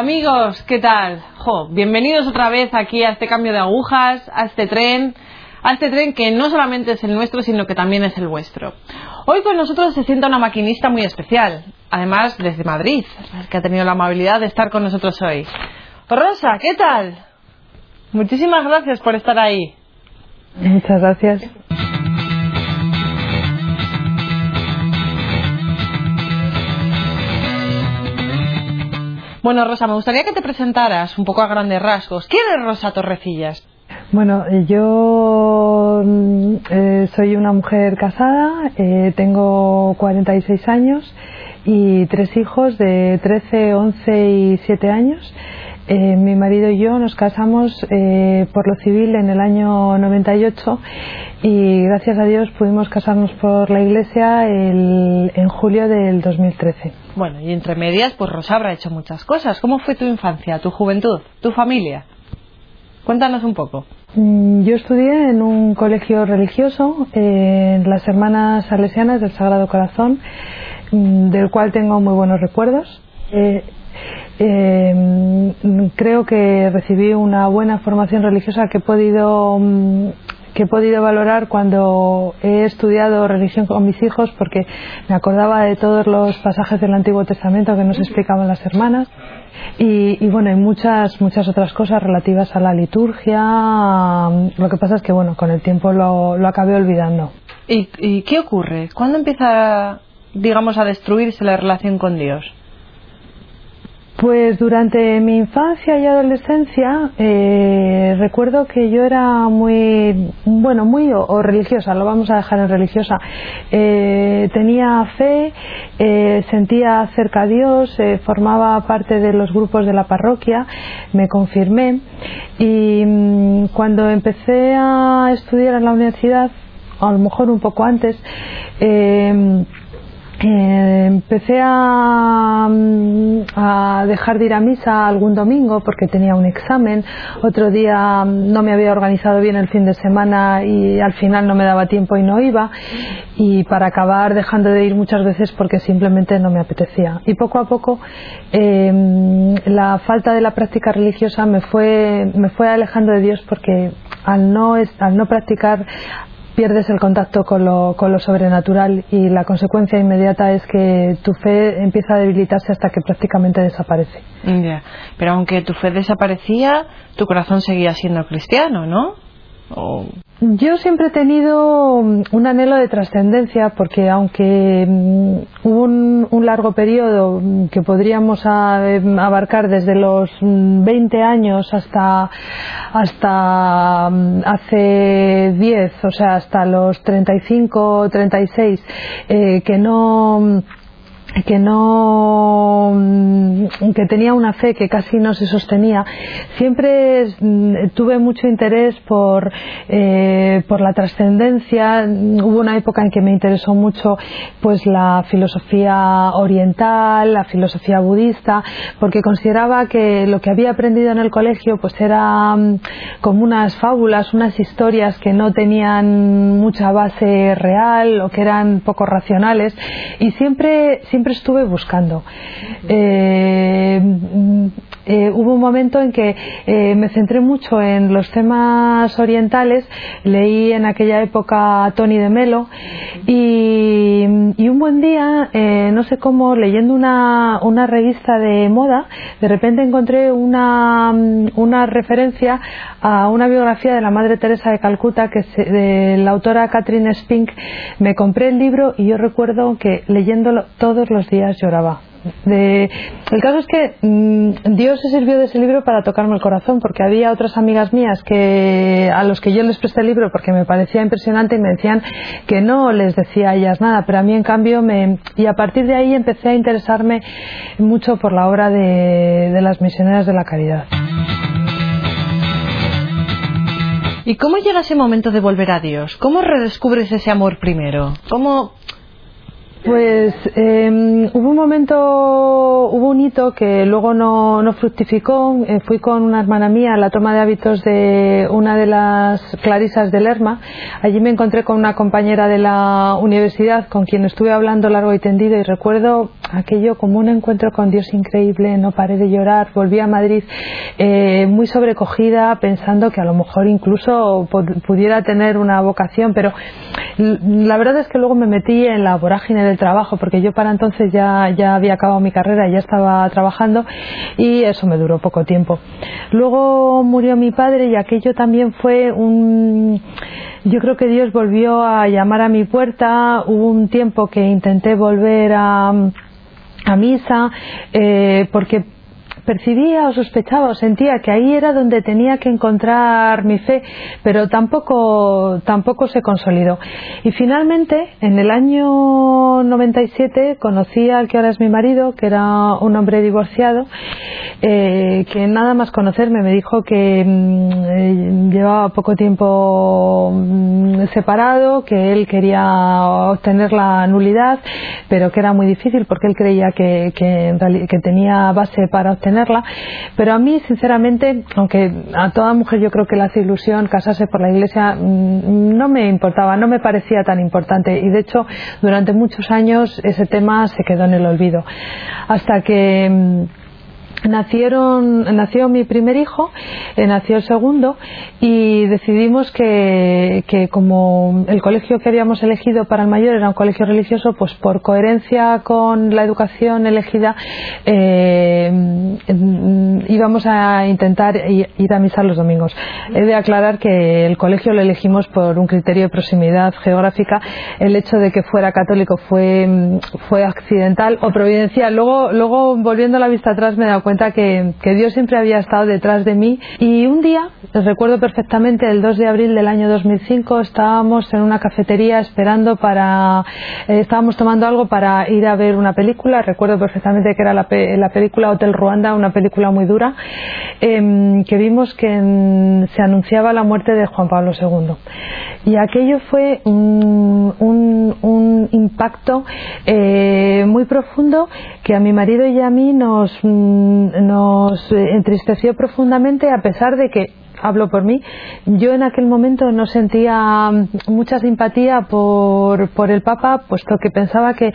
Amigos, ¿qué tal? Jo, bienvenidos otra vez aquí a este cambio de agujas, a este tren, a este tren que no solamente es el nuestro, sino que también es el vuestro. Hoy con nosotros se sienta una maquinista muy especial, además desde Madrid, que ha tenido la amabilidad de estar con nosotros hoy. Rosa, ¿qué tal? Muchísimas gracias por estar ahí. Muchas gracias. Bueno, Rosa, me gustaría que te presentaras un poco a grandes rasgos. ¿Quién es Rosa Torrecillas? Bueno, yo mm, eh, soy una mujer casada, eh, tengo 46 años y tres hijos de 13, 11 y 7 años. Eh, mi marido y yo nos casamos eh, por lo civil en el año 98 y gracias a Dios pudimos casarnos por la iglesia el- en julio del 2013. Bueno, y entre medias, pues Rosa habrá hecho muchas cosas. ¿Cómo fue tu infancia, tu juventud, tu familia? Cuéntanos un poco. Mm, Yo estudié en un colegio religioso, eh, en las Hermanas Salesianas del Sagrado Corazón, mm, del cual tengo muy buenos recuerdos. Eh, eh, mm, creo que recibí una buena formación religiosa que he podido mm, que he podido valorar cuando he estudiado religión con mis hijos porque me acordaba de todos los pasajes del Antiguo Testamento que nos explicaban las hermanas y, y bueno, hay muchas, muchas otras cosas relativas a la liturgia. Lo que pasa es que, bueno, con el tiempo lo, lo acabé olvidando. ¿Y, y qué ocurre? ¿Cuándo empieza, digamos, a destruirse la relación con Dios? Pues durante mi infancia y adolescencia eh, recuerdo que yo era muy, bueno, muy o, religiosa, lo vamos a dejar en religiosa. Eh, tenía fe, eh, sentía cerca a Dios, formaba parte de los grupos de la parroquia, me confirmé y mm, cuando empecé a estudiar en la universidad, a lo mejor un poco antes, empecé a, mm, a dejar de ir a misa algún domingo porque tenía un examen. Otro día mm, no me había organizado bien el fin de semana y al final no me daba tiempo y no iba. Y para acabar dejando de ir muchas veces porque simplemente no me apetecía. Y poco a poco mm, la falta de la práctica religiosa me fue, me fue alejando de Dios porque al no, al no practicar pierdes el contacto con lo, sobrenatural y la consecuencia inmediata es que tu fe empieza a debilitarse hasta que prácticamente desaparece. Ya. Pero aunque tu fe desaparecía, tu corazón seguía siendo cristiano, ¿no? O- Yo siempre he tenido mm, un anhelo de trascendencia porque aunque mm, hubo un, un largo periodo mm, que podríamos a- em, abarcar desde los mm, 20 años hasta, hasta hace 10, o sea, hasta los 35 36, eh, que no que no mm, que tenía una fe que casi no se sostenía siempre mm, tuve mucho interés por eh, por la trascendencia. Hubo una época en que me interesó mucho pues la filosofía oriental la filosofía budista porque consideraba que lo que había aprendido en el colegio pues era mm, como unas fábulas unas historias que no tenían mucha base real o que eran poco racionales. Y siempre siempre estuve buscando. Eh, eh, hubo un momento en que eh, me centré mucho en los temas orientales leí en aquella época a Tony de Melo y, un buen día eh, no sé cómo leyendo una, revista de moda de repente encontré una, una referencia a una biografía de la Madre Teresa de Calcuta que se- de la autora Catherine Spink. Me compré el libro y yo recuerdo que leyéndolo todos los días lloraba de- el caso es que mm, Dios se sirvió de ese libro para tocarme el corazón porque había otras amigas mías que a los que yo les presté el libro porque me parecía impresionante y me decían que no les decía a ellas nada pero a mí en cambio me y a partir de ahí empecé a interesarme mucho por la obra de, de las misioneras de la caridad ¿Y cómo llega ese momento de volver a Dios? ¿Cómo redescubres ese amor primero? ¿Cómo Pues eh, hubo un momento, hubo un hito que luego no, no fructificó. Eh, fui con una hermana mía a la toma de hábitos de una de las clarisas de Lerma. Allí me encontré con una compañera de la universidad con quien estuve hablando largo y tendido y recuerdo aquello como un encuentro con Dios increíble, no paré de llorar, volví a Madrid eh, muy sobrecogida, pensando que a lo mejor incluso pudiera tener una vocación, pero la verdad es que luego me metí en la vorágine del trabajo, porque yo para entonces ya, ya había acabado mi carrera, ya estaba trabajando y eso me duró poco tiempo. Luego murió mi padre y aquello también fue un yo creo que Dios volvió a llamar a mi puerta. Hubo un tiempo que intenté volver a, a misa eh, porque percibía o sospechaba o sentía que ahí era donde tenía que encontrar mi fe, pero tampoco, tampoco se consolidó. Y finalmente, en el año 97, conocí al que ahora es mi marido, que era un hombre divorciado, eh, que nada más conocerme me dijo que mm, eh, llevaba poco tiempo mm, separado, que él quería obtener la nulidad, pero que era muy difícil porque él creía que, que, que tenía base para obtener pero a mí, sinceramente, aunque a toda mujer yo creo que le hace ilusión casarse por la iglesia, mm, no me importaba, no me parecía tan importante. Y de hecho, durante muchos años ese tema se quedó en el olvido. Hasta que mm, nacieron, nació mi primer hijo, eh, nació el segundo y decidimos que, que, como el colegio que habíamos elegido para el mayor era un colegio religioso, pues por coherencia con la educación elegida eh, íbamos a intentar ir a misa los domingos. He de aclarar que el colegio lo elegimos por un criterio de proximidad geográfica. El hecho de que fuera católico fue, fue accidental o providencial. Luego, luego volviendo la vista atrás me he dado cuenta que, Dios siempre había estado detrás de mí y un día, recuerdo perfectamente, el 2 de abril del año 2005, estábamos en una cafetería esperando para, eh, estábamos tomando algo para ir a ver una película, recuerdo perfectamente que era la, película Hotel Ruanda, una película muy dura, em, que vimos que se anunciaba la muerte de Juan Pablo II. Y aquello fue un, impacto eh, muy profundo que a mi marido y a mí nos, nos entristeció profundamente a pesar de que hablo por mí, yo en aquel momento no sentía mucha simpatía por, por el Papa, puesto que pensaba que,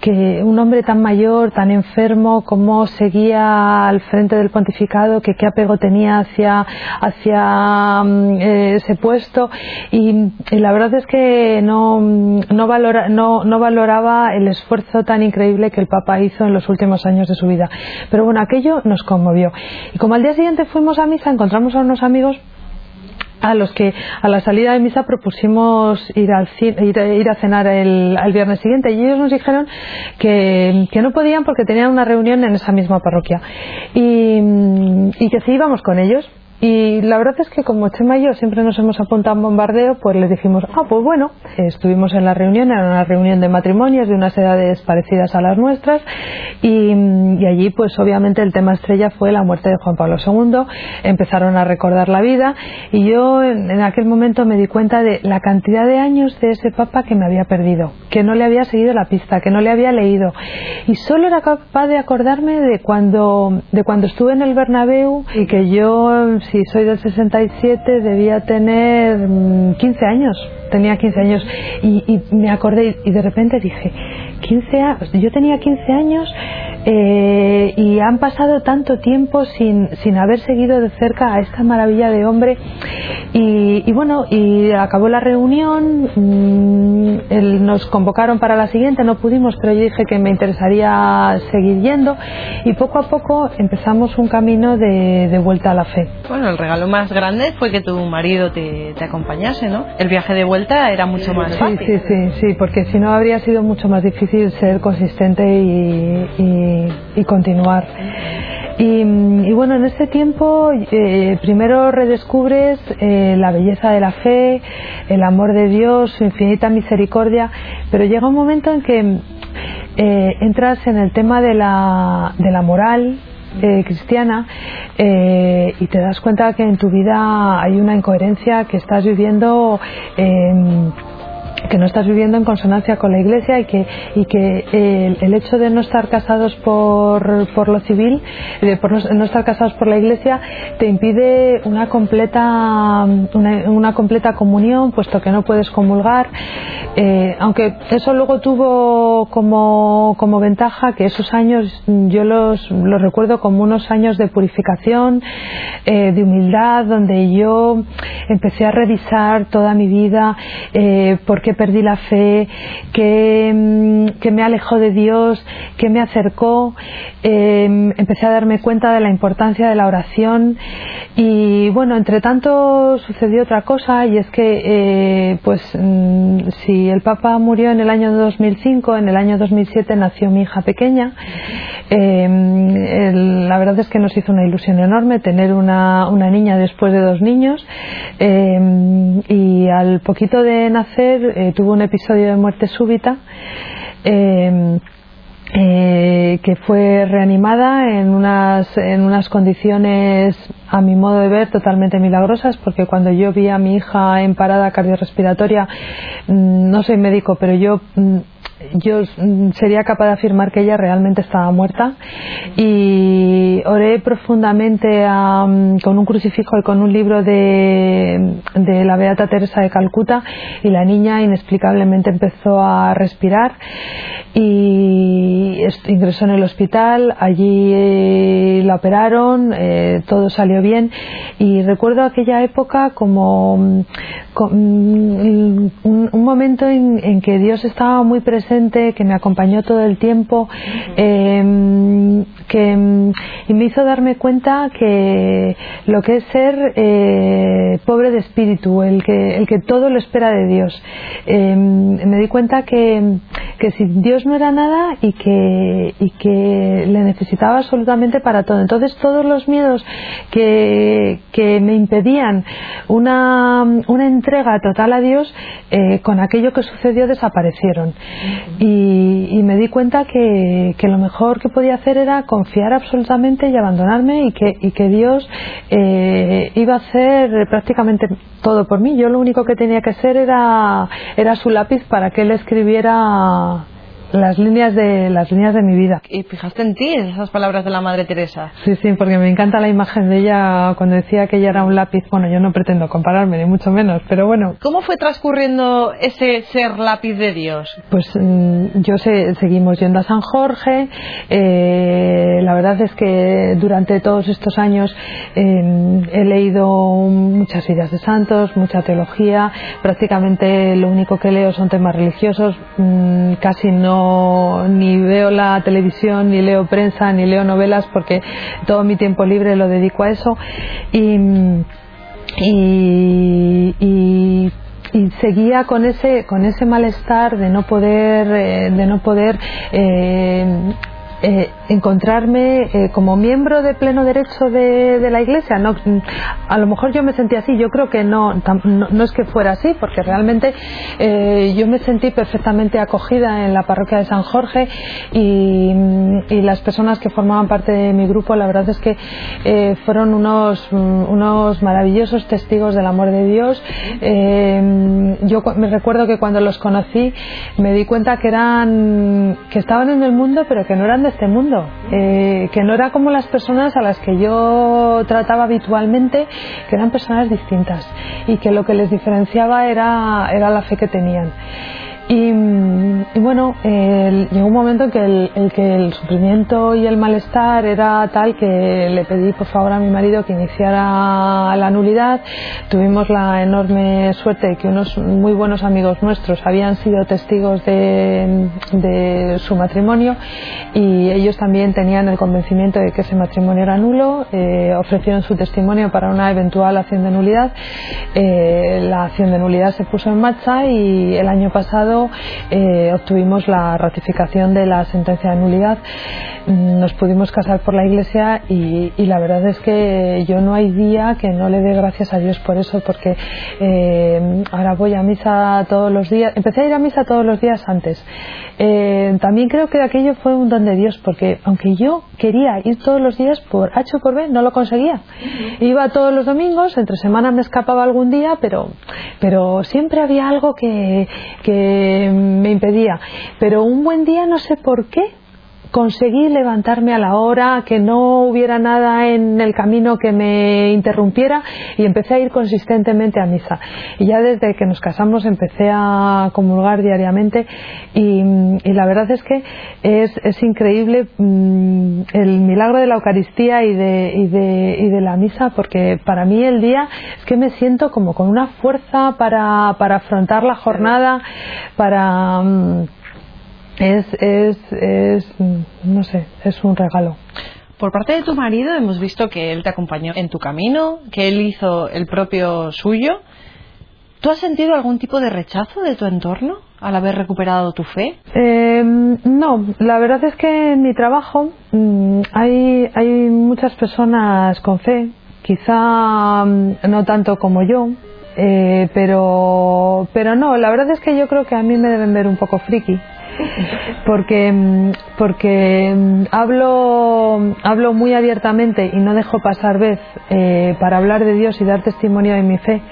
que, un hombre tan mayor, tan enfermo, como seguía al frente del pontificado, que qué apego tenía hacia, hacia mm, ese puesto. Y, la verdad es que no, no, valora, no, no valoraba el esfuerzo tan increíble que el Papa hizo en los últimos años de su vida. Pero bueno, aquello nos conmovió. Y como al día siguiente fuimos a misa, encontramos a unos amigos a los que a la salida de misa propusimos ir, al, ir, a cenar el, viernes siguiente. Y ellos nos dijeron que, no podían porque tenían una reunión en esa misma parroquia. Y, y que si íbamos con ellos y la verdad es que como Chema y yo siempre nos hemos apuntado a un bombardeo, pues les dijimos, ah, pues bueno, estuvimos en la reunión, era una reunión de matrimonios de unas edades parecidas a las nuestras, y, allí pues obviamente el tema estrella fue la muerte de Juan Pablo II, empezaron a recordar la vida, y yo en, en aquel momento me di cuenta de la cantidad de años de ese papa que me había perdido, que no le había seguido la pista, que no le había leído, y solo era capaz de acordarme de cuando, de cuando estuve en el Bernabéu y que yo si soy del 67, debía tener 15 mm, años. Tenía 15 años y, y me acordé y de repente dije, 15 años, yo tenía 15 años eh, y han pasado tanto tiempo sin, sin haber seguido de cerca a esta maravilla de hombre y, bueno, y acabó la reunión, mm, nos convocaron para la siguiente, no pudimos, pero yo dije que me interesaría seguir yendo y poco a poco empezamos un camino de, de vuelta a la fe. Bueno, el regalo más grande fue que tu marido te, te acompañase, ¿no? El viaje de vuelta era mucho más fácil. Sí, sí, sí, porque si no habría sido mucho más difícil ser consistente y y, continuar. Y, bueno, en este tiempo eh, primero redescubres eh, la belleza de la fe, el amor de Dios, su infinita misericordia, pero llega un momento en que eh, entras en el tema de la, de la moral, cristiana y te das cuenta que en tu vida hay una incoherencia que estás viviendo que no estás viviendo en consonancia con la iglesia y que, y que el, hecho de no estar casados por, por lo civil, de por no, estar casados por la iglesia, te impide una completa, una, completa comunión, puesto que no puedes comulgar. Eh, aunque eso luego tuvo como, como ventaja que esos años yo los, los recuerdo como unos años de purificación, eh, de humildad, donde yo empecé a revisar toda mi vida, eh, porque perdí la fe, que, mm, que me alejó de Dios, que me acercó. Em, empecé a darme cuenta de la importancia de la oración y bueno, entre tanto sucedió otra cosa y es que eh, pues mm, si el Papa murió en el año 2005, en el año 2007 nació mi hija pequeña. Em, la verdad es que nos hizo una ilusión enorme tener una, una niña después de dos niños em, y al poquito de nacer eh, tuvo un episodio de muerte súbita. Eh, eh, que fue reanimada en unas, en unas condiciones, a mi modo de ver, totalmente milagrosas, porque cuando yo vi a mi hija en parada cardiorrespiratoria, mm, no soy médico, pero yo mm, yo mm, sería capaz de afirmar que ella realmente estaba muerta. Y oré profundamente con un crucifijo y con un libro de, de, la Beata Teresa de Calcuta. Y la niña inexplicablemente empezó a respirar y ingresó en el hospital, allí eh, la operaron, eh, todo salió bien. Y recuerdo aquella época como, mm, mm, un, momento en que Dios estaba muy presente que me acompañó todo el tiempo, em, que y me hizo darme cuenta que lo que es ser eh, pobre de espíritu, el que, el que todo lo espera de Dios. Em, me di cuenta que, que si Dios no era nada y que, y que le necesitaba absolutamente para todo. Entonces todos los miedos que, que me impedían una, una entrega total a Dios, eh, con aquello que sucedió desaparecieron y, me di cuenta que, lo mejor que podía hacer era confiar absolutamente y abandonarme y que, y que Dios eh, iba a hacer prácticamente todo por mí. Yo lo único que tenía que ser era, era su lápiz para que él escribiera las líneas de las líneas de mi vida. Y fijaste en ti esas palabras de la Madre Teresa. Sí, sí, porque me encanta la imagen de ella cuando decía que ella era un lápiz. Bueno, yo no pretendo compararme ni mucho menos, pero bueno. ¿Cómo fue transcurriendo ese ser lápiz de Dios? Pues mm, yo sé, seguimos yendo a San Jorge. Eh, la verdad es que durante todos estos años eh, he leído muchas vidas de santos, mucha teología. Prácticamente lo único que leo son temas religiosos. Mm, casi no ni veo la televisión, ni leo prensa, ni leo novelas porque todo mi tiempo libre lo dedico a eso. Y, seguía con ese con ese malestar de no poder eh, de no poder eh, eh, encontrarme eh, como miembro de pleno derecho de, la iglesia. No, a lo mejor yo me sentí así, yo creo que no, no, es que fuera así, porque realmente eh, yo me sentí perfectamente acogida en la parroquia de San Jorge y, las personas que formaban parte de mi grupo, la verdad es que fueron unos, unos maravillosos testigos del amor de Dios. yo me recuerdo que cuando los conocí me di cuenta que eran que estaban en el mundo pero que no eran de este mundo, eh, que no era como las personas a las que yo trataba habitualmente, que eran personas distintas y que lo que les diferenciaba era, era la fe que tenían. Y, bueno, llegó un momento en que el, que el sufrimiento y el malestar era tal que le pedí por favor a mi marido que iniciara la nulidad. Tuvimos la enorme suerte de que unos muy buenos amigos nuestros habían sido testigos de, de su matrimonio y ellos también tenían el convencimiento de que ese matrimonio era nulo. Eh, ofrecieron su testimonio para una eventual acción de nulidad. Eh, la acción de nulidad se puso en marcha y el año pasado eh, tuvimos la ratificación de la sentencia de nulidad, mm, nos pudimos casar por la iglesia y, la verdad es que yo no hay día que no le dé gracias a Dios por eso, porque eh, ahora voy a misa todos los días, empecé a ir a misa todos los días antes. Eh, también creo que aquello fue un don de Dios, porque aunque yo quería ir todos los días por H o por B, no lo conseguía. Iba todos los domingos, entre semana me escapaba algún día, pero, pero siempre había algo que, que me impedía. Pero un buen día, no sé por qué, conseguí levantarme a la hora, que no hubiera nada en el camino que me interrumpiera y empecé a ir consistentemente a misa. Y ya desde que nos casamos empecé a comulgar diariamente y, la verdad es que es, increíble mm, el milagro de la Eucaristía y de, y, de, y de la misa porque para mí el día es que me siento como con una fuerza para, para afrontar la jornada, para... Mm, es, es, es, no sé, es un regalo. Por parte de tu marido hemos visto que él te acompañó en tu camino, que él hizo el propio suyo. ¿Tú has sentido algún tipo de rechazo de tu entorno al haber recuperado tu fe? Eh, no, la verdad es que en mi trabajo mm, hay, hay muchas personas con fe, quizá mm, no tanto como yo, eh, pero, pero no, la verdad es que yo creo que a mí me deben ver un poco friki porque, mm, porque mm, hablo, hablo muy abiertamente y no dejo pasar vez eh, para hablar de Dios y dar testimonio de mi fe.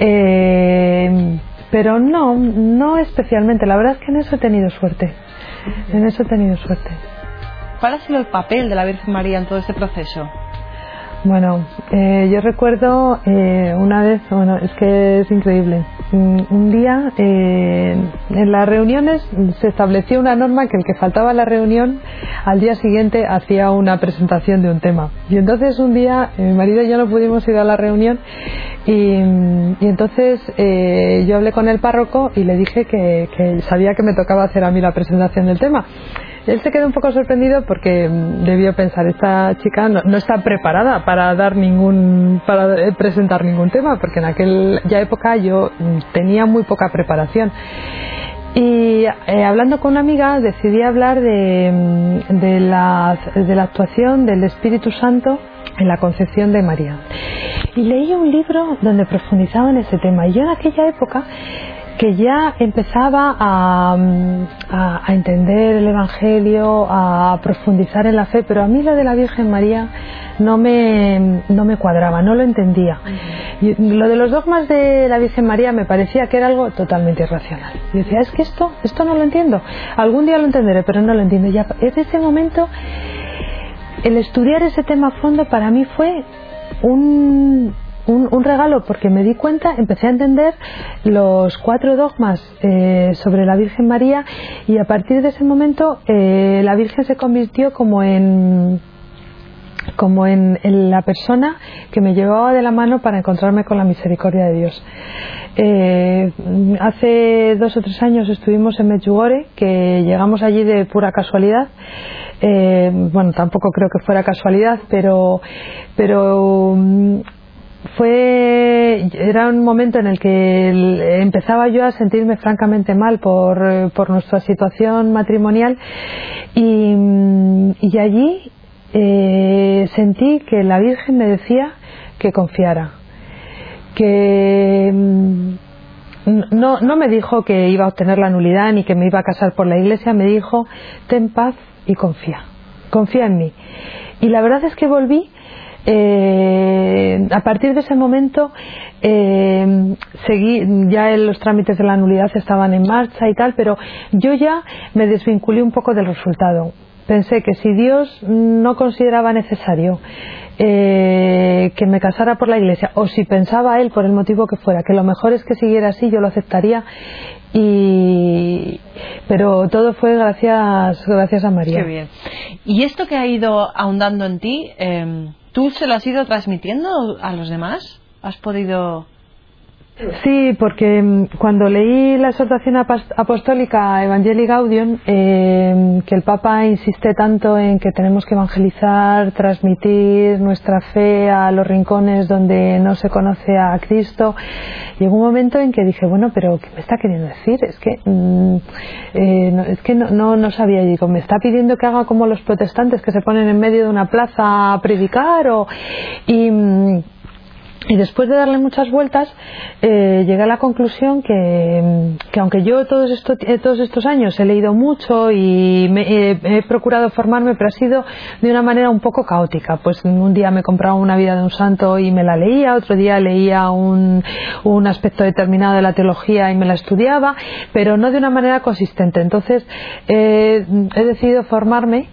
Eh, pero no, no especialmente. La verdad es que en eso he tenido suerte. En eso he tenido suerte. ¿Cuál ha sido el papel de la Virgen María en todo este proceso? Bueno, eh, yo recuerdo eh, una vez, bueno, es que es increíble. Mm, un día eh, en las reuniones se estableció una norma que el que faltaba a la reunión al día siguiente hacía una presentación de un tema. Y entonces un día mi marido y yo no pudimos ir a la reunión y, entonces yo hablé con el párroco y le dije que, que sabía que me tocaba hacer a mí la presentación del tema. Él se quedó un poco sorprendido porque mm, debió pensar, esta chica no, está preparada para dar ningún, para eh, presentar ningún tema, porque en aquella época yo mm, tenía muy poca preparación. Y eh, hablando con una amiga decidí hablar mm, de, la, de la actuación del Espíritu Santo en la concepción de María. Y leí un libro donde profundizaba en ese tema. Y yo en aquella época que ya empezaba a, entender el Evangelio, a profundizar en la fe, pero a mí lo de la Virgen María no me, no me cuadraba, no lo entendía. Y lo de los dogmas de la Virgen María me parecía que era algo totalmente irracional. Y decía, es que esto, esto no lo entiendo. Algún día lo entenderé, pero no lo entiendo. Y desde ese momento, el estudiar ese tema a fondo para mí fue un, un, regalo porque me di cuenta, empecé a entender los cuatro dogmas eh, sobre la Virgen María y a partir de ese momento eh, la Virgen se convirtió como en como en, la persona que me llevaba de la mano para encontrarme con la misericordia de Dios. Eh, hace dos o tres años estuvimos en Medjugorje, que llegamos allí de pura casualidad. bueno, tampoco creo que fuera casualidad, pero, pero fue era un momento en el que empezaba yo a sentirme francamente mal por, por nuestra situación matrimonial y, y allí eh, sentí que la Virgen me decía que confiara que mm, no, no me dijo que iba a obtener la nulidad ni que me iba a casar por la iglesia me dijo ten paz y confía confía en mí y la verdad es que volví eh, a partir de ese momento eh, seguí, ya los trámites de la nulidad estaban en marcha y tal, pero yo ya me desvinculé un poco del resultado. Pensé que si Dios no consideraba necesario eh, que me casara por la iglesia, o si pensaba él por el motivo que fuera, que lo mejor es que siguiera así, yo lo aceptaría. Y, pero todo fue gracias, gracias a María. Qué bien. Y esto que ha ido ahondando en ti, eh, ¿Tú se lo has ido transmitiendo a los demás? ¿Has podido...? Sí, porque mm, cuando leí la exhortación apostólica Evangelii Gaudium, eh, que el Papa insiste tanto en que tenemos que evangelizar, transmitir nuestra fe a los rincones donde no se conoce a Cristo, llegó un momento en que dije, bueno, pero ¿qué me está queriendo decir? Es que, mm, eh, no, es que no, no, sabía, digo, me está pidiendo que haga como los protestantes que se ponen en medio de una plaza a predicar o... Y, mm, y después de darle muchas vueltas, eh, llegué a la conclusión que, aunque yo todos, estos, eh, estos años he leído mucho y he procurado formarme, pero ha sido de una manera un poco caótica. Pues un día me compraba una vida de un santo y me la leía, otro día leía un, un aspecto determinado de la teología y me la estudiaba, pero no de una manera consistente. Entonces he decidido formarme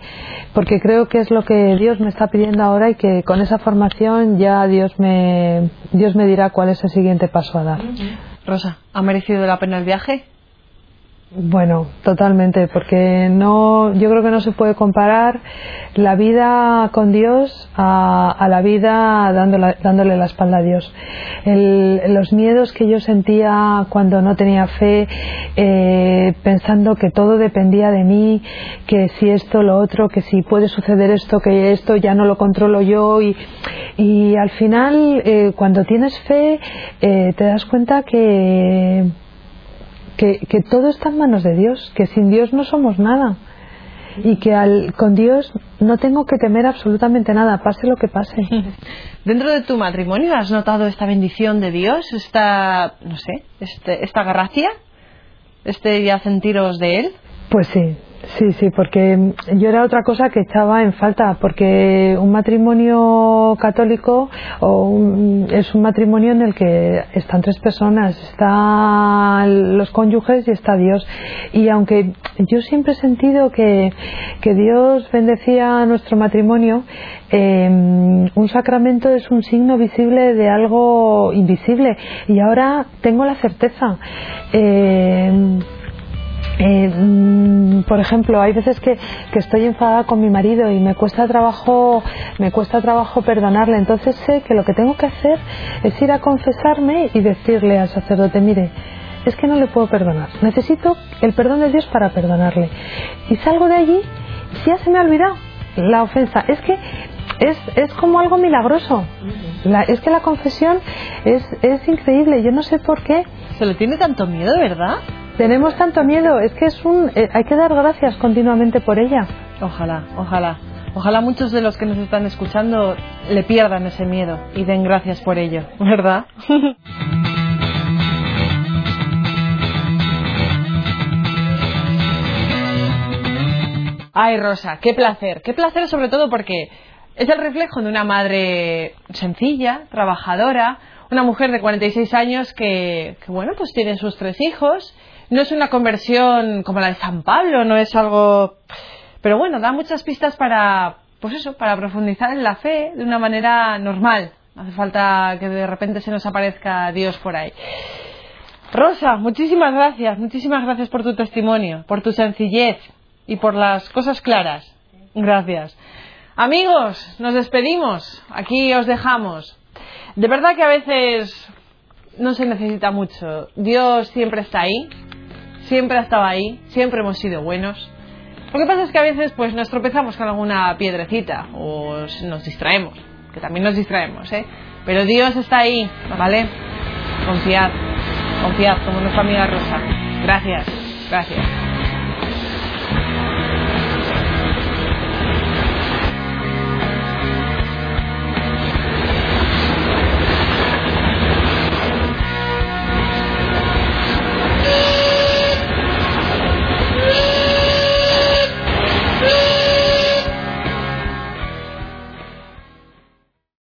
porque creo que es lo que Dios me está pidiendo ahora y que con esa formación ya Dios me, Dios me dirá cuál es el siguiente paso a dar. Rosa, ¿ha merecido la pena el viaje? Bueno, totalmente, porque no, yo creo que no se puede comparar la vida con Dios a, la vida dándole, dándole, la espalda a Dios. los miedos que yo sentía cuando no tenía fe, eh, pensando que todo dependía de mí, que si esto, lo otro, que si puede suceder esto, que esto ya no lo controlo yo y, y al final, eh, cuando tienes fe, eh, te das cuenta que que, todo está en manos de Dios, que sin Dios no somos nada y que al, con Dios no tengo que temer absolutamente nada, pase lo que pase. Dentro de tu matrimonio has notado esta bendición de Dios, esta, no sé, este, esta gracia, este ya sentiros de Él. Pues sí, Sí, sí, porque yo era otra cosa que echaba en falta, porque un matrimonio católico es un matrimonio en el que están tres personas, están los cónyuges y está Dios. Y aunque yo siempre he sentido que, Dios bendecía nuestro matrimonio, em, un sacramento es un signo visible de algo invisible. Y ahora tengo la certeza. Em, eh, mm, por ejemplo, hay veces que, estoy enfadada con mi marido y me cuesta trabajo, me cuesta trabajo perdonarle. Entonces sé que lo que tengo que hacer es ir a confesarme y decirle al sacerdote, mire, es que no le puedo perdonar. Necesito el perdón de Dios para perdonarle. Y salgo de allí ya se me ha olvidado la ofensa. Es que es, es como algo milagroso. es que la confesión es, es increíble. Yo no sé por qué. Se le tiene tanto miedo, ¿verdad? Tenemos tanto miedo, es que es un, eh, hay que dar gracias continuamente por ella. Ojalá, ojalá. Ojalá muchos de los que nos están escuchando le pierdan ese miedo y den gracias por ello, ¿verdad? Ay, Rosa, qué placer, qué placer sobre todo porque es el reflejo de una madre sencilla, trabajadora, una mujer de 46 años que, que bueno, pues tiene sus tres hijos no es una conversión como la de San Pablo, no es algo... Pero bueno, da muchas pistas para, pues eso, para profundizar en la fe de una manera normal. No hace falta que de repente se nos aparezca Dios por ahí. Rosa, muchísimas gracias, muchísimas gracias por tu testimonio, por tu sencillez y por las cosas claras. Gracias. Amigos, nos despedimos. Aquí os dejamos. De verdad que a veces no se necesita mucho. Dios siempre está ahí siempre ha estado ahí, siempre hemos sido buenos. Lo que pasa es que a veces pues nos tropezamos con alguna piedrecita o nos distraemos, que también nos distraemos, ¿eh? Pero Dios está ahí, ¿vale? Confiad, confiad, como nuestra amiga Rosa. Gracias, gracias.